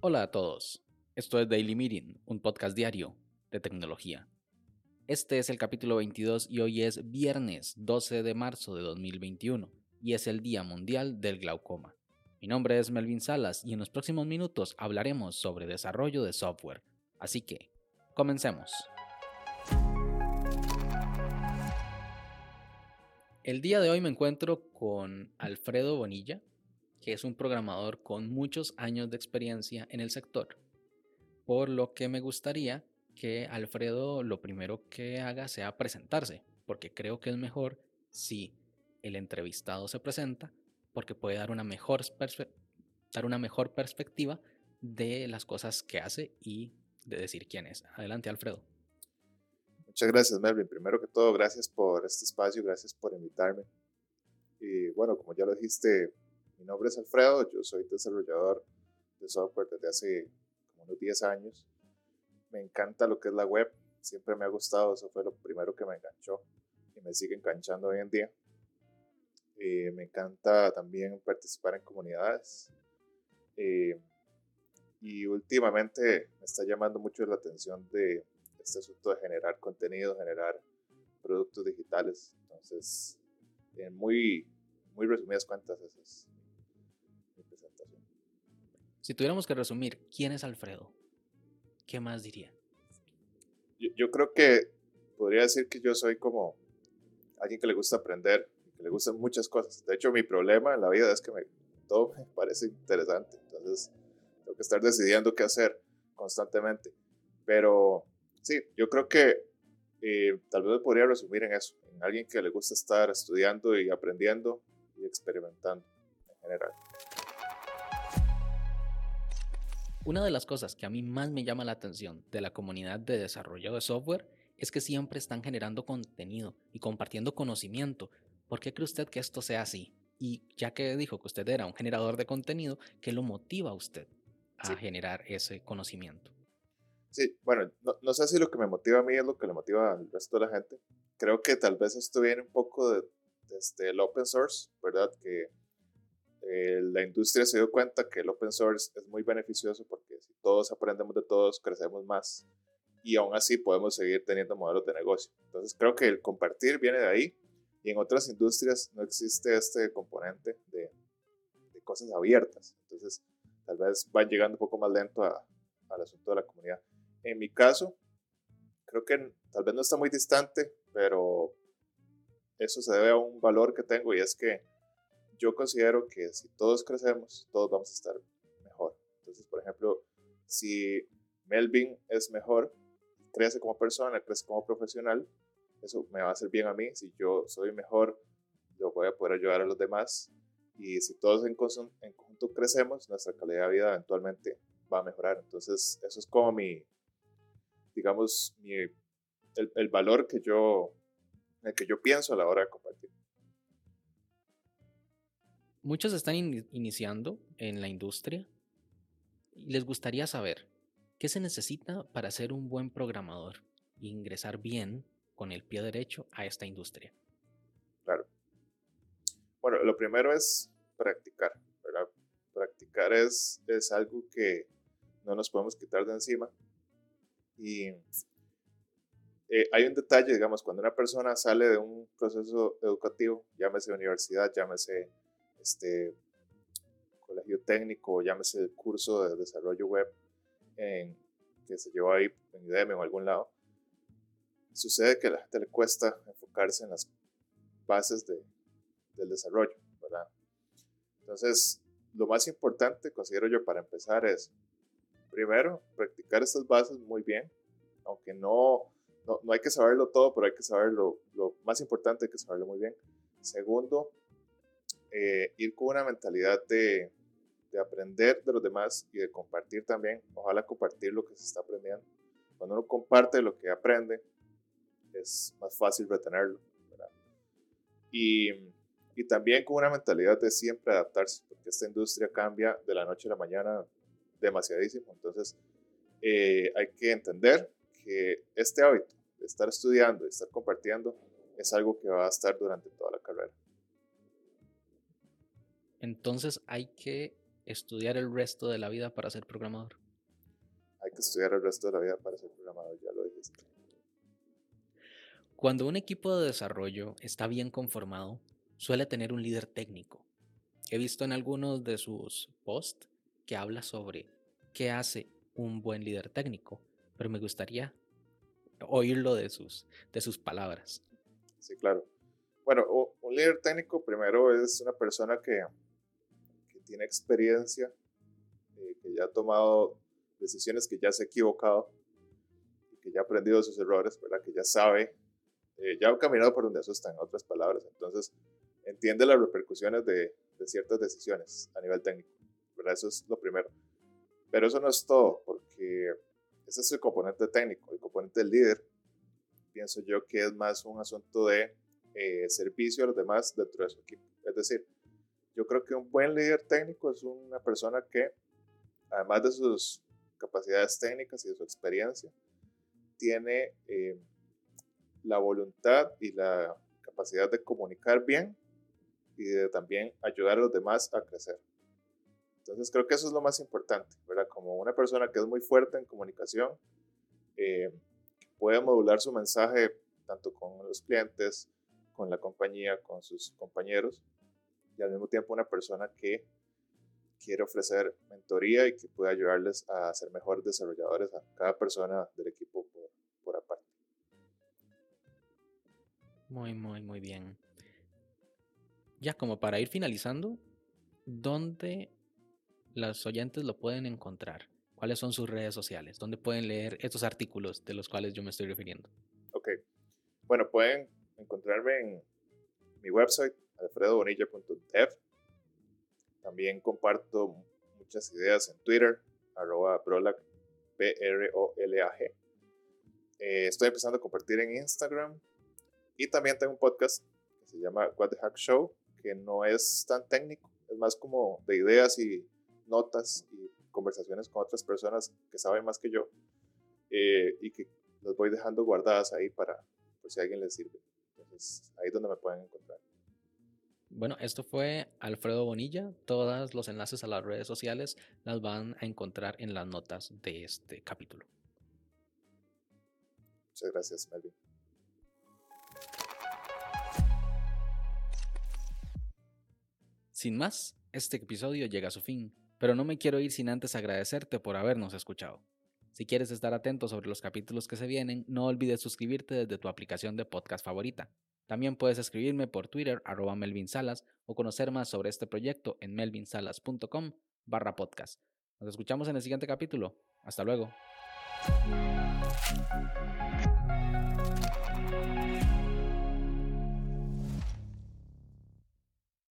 Hola a todos, esto es Daily Meeting, un podcast diario de tecnología. Este es el capítulo 22 y hoy es viernes 12 de marzo de 2021 y es el Día Mundial del Glaucoma. Mi nombre es Melvin Salas y en los próximos minutos hablaremos sobre desarrollo de software. Así que, comencemos. El día de hoy me encuentro con Alfredo Bonilla, que es un programador con muchos años de experiencia en el sector. Por lo que me gustaría que Alfredo lo primero que haga sea presentarse, porque creo que es mejor si el entrevistado se presenta, porque puede dar una mejor, dar una mejor perspectiva de las cosas que hace y de decir quién es. Adelante, Alfredo. Muchas gracias, Melvin. Primero que todo, gracias por este espacio, gracias por invitarme. Y bueno, como ya lo dijiste, mi nombre es Alfredo, yo soy desarrollador de software desde hace como unos 10 años. Me encanta lo que es la web, siempre me ha gustado, eso fue lo primero que me enganchó y me sigue enganchando hoy en día. Y me encanta también participar en comunidades. y últimamente me está llamando mucho la atención de este asunto de generar contenido, generar productos digitales. Entonces, en muy, muy resumidas cuentas, eso es si tuviéramos que resumir, ¿quién es Alfredo? ¿Qué más diría? Yo, creo que podría decir que yo soy como alguien que le gusta aprender, que le gustan muchas cosas. De hecho, mi problema en la vida es que me, todo me parece interesante. Entonces, tengo que estar decidiendo qué hacer constantemente. Pero sí, yo creo que eh, tal vez podría resumir en eso, en alguien que le gusta estar estudiando y aprendiendo y experimentando en general. Una de las cosas que a mí más me llama la atención de la comunidad de desarrollo de software es que siempre están generando contenido y compartiendo conocimiento. ¿Por qué cree usted que esto sea así? Y ya que dijo que usted era un generador de contenido, ¿qué lo motiva a usted a generar ese conocimiento? Sí, bueno, no, sé si lo que me motiva a mí es lo que le motiva al resto de la gente. Creo que tal vez esto viene un poco de, desde el open source, ¿verdad? Que eh, la industria se dio cuenta que el open source es muy beneficioso porque si todos aprendemos de todos, crecemos más y aún así podemos seguir teniendo modelos de negocio. Entonces creo que el compartir viene de ahí y en otras industrias no existe este componente de, de cosas abiertas. Entonces tal vez van llegando un poco más lento al asunto de la comunidad. En mi caso, creo que tal vez no está muy distante, pero eso se debe a un valor que tengo y es que yo considero que si todos crecemos, todos vamos a estar mejor. Entonces, por ejemplo, si Melvin es mejor, crece como persona, crece como profesional, eso me va a hacer bien a mí. Si yo soy mejor, yo voy a poder ayudar a los demás. Y si todos en, conjunto crecemos, nuestra calidad de vida eventualmente va a mejorar. Entonces, eso es como mi, digamos, mi, el, el valor que yo, el que yo pienso a la hora de compartir. Muchos están iniciando en la industria y les gustaría saber qué se necesita para ser un buen programador e ingresar bien con el pie derecho a esta industria. Claro. Bueno, lo primero es practicar, ¿verdad? Practicar es, es algo que no nos podemos quitar de encima. Y eh, hay un detalle, digamos, cuando una persona sale de un proceso educativo, llámese universidad, llámese este colegio técnico, llámese el curso de desarrollo web en, que se llevó ahí en Udemy o algún lado, sucede que a la gente le cuesta enfocarse en las bases de, del desarrollo, ¿verdad? Entonces, lo más importante, considero yo, para empezar es, primero, practicar estas bases muy bien, aunque no, no, no hay que saberlo todo, pero hay que saberlo, lo más importante hay que saberlo muy bien. Segundo, eh, ir con una mentalidad de, de, aprender de los demás y de compartir también, ojalá compartir lo que se está aprendiendo. Cuando uno comparte lo que aprende, es más fácil retenerlo. Y, y también con una mentalidad de siempre adaptarse, porque esta industria cambia de la noche a la mañana demasiadísimo. Entonces, eh, hay que entender que este hábito de estar estudiando, de estar compartiendo, es algo que va a estar durante toda la carrera. Entonces hay que estudiar el resto de la vida para ser programador. Hay que estudiar el resto de la vida para ser programador, ya lo dijiste. Cuando un equipo de desarrollo está bien conformado, suele tener un líder técnico. He visto en algunos de sus posts que habla sobre qué hace un buen líder técnico, pero me gustaría oírlo de sus, de sus palabras. Sí, claro. Bueno, un líder técnico primero es una persona que, que tiene experiencia, eh, que ya ha tomado decisiones, que ya se ha equivocado, que ya ha aprendido sus errores, ¿verdad? que ya sabe eh, ya ha caminado por donde asustan, en otras palabras. Entonces, entiende las repercusiones de, de, ciertas decisiones a nivel técnico. Eso es lo primero. Pero eso no es todo, porque ese es el componente técnico. El componente del líder, pienso yo que es más un asunto de eh, servicio a los demás dentro de su equipo. Es decir, yo creo que un buen líder técnico es una persona que, además de sus capacidades técnicas y de su experiencia, tiene eh, la voluntad y la capacidad de comunicar bien y de también ayudar a los demás a crecer. Entonces creo que eso es lo más importante, ¿verdad? Como una persona que es muy fuerte en comunicación, eh, puede modular su mensaje tanto con los clientes, con la compañía, con sus compañeros, y al mismo tiempo una persona que quiere ofrecer mentoría y que puede ayudarles a ser mejores desarrolladores a cada persona del equipo por aparte. Muy, muy, muy bien. Ya como para ir finalizando, ¿dónde los oyentes lo pueden encontrar? ¿Cuáles son sus redes sociales? ¿Dónde pueden leer estos artículos de los cuales yo me estoy refiriendo? Ok. Bueno, pueden encontrarme en mi website, alfredobonilla.dev. También comparto muchas ideas en Twitter, arroba prolag, P-R-O-L-A-G. Eh, estoy empezando a compartir en Instagram y también tengo un podcast que se llama What the Hack Show, que no es tan técnico, es más como de ideas y notas y conversaciones con otras personas que saben más que yo eh, y que las voy dejando guardadas ahí para por si a alguien les sirve. Entonces, ahí es donde me pueden encontrar. Bueno, esto fue Alfredo Bonilla. Todos los enlaces a las redes sociales las van a encontrar en las notas de este capítulo. Muchas gracias, Melvin. Sin más, este episodio llega a su fin, pero no me quiero ir sin antes agradecerte por habernos escuchado. Si quieres estar atento sobre los capítulos que se vienen, no olvides suscribirte desde tu aplicación de podcast favorita. También puedes escribirme por Twitter arroba Melvin o conocer más sobre este proyecto en melvinsalas.com barra podcast. Nos escuchamos en el siguiente capítulo. Hasta luego.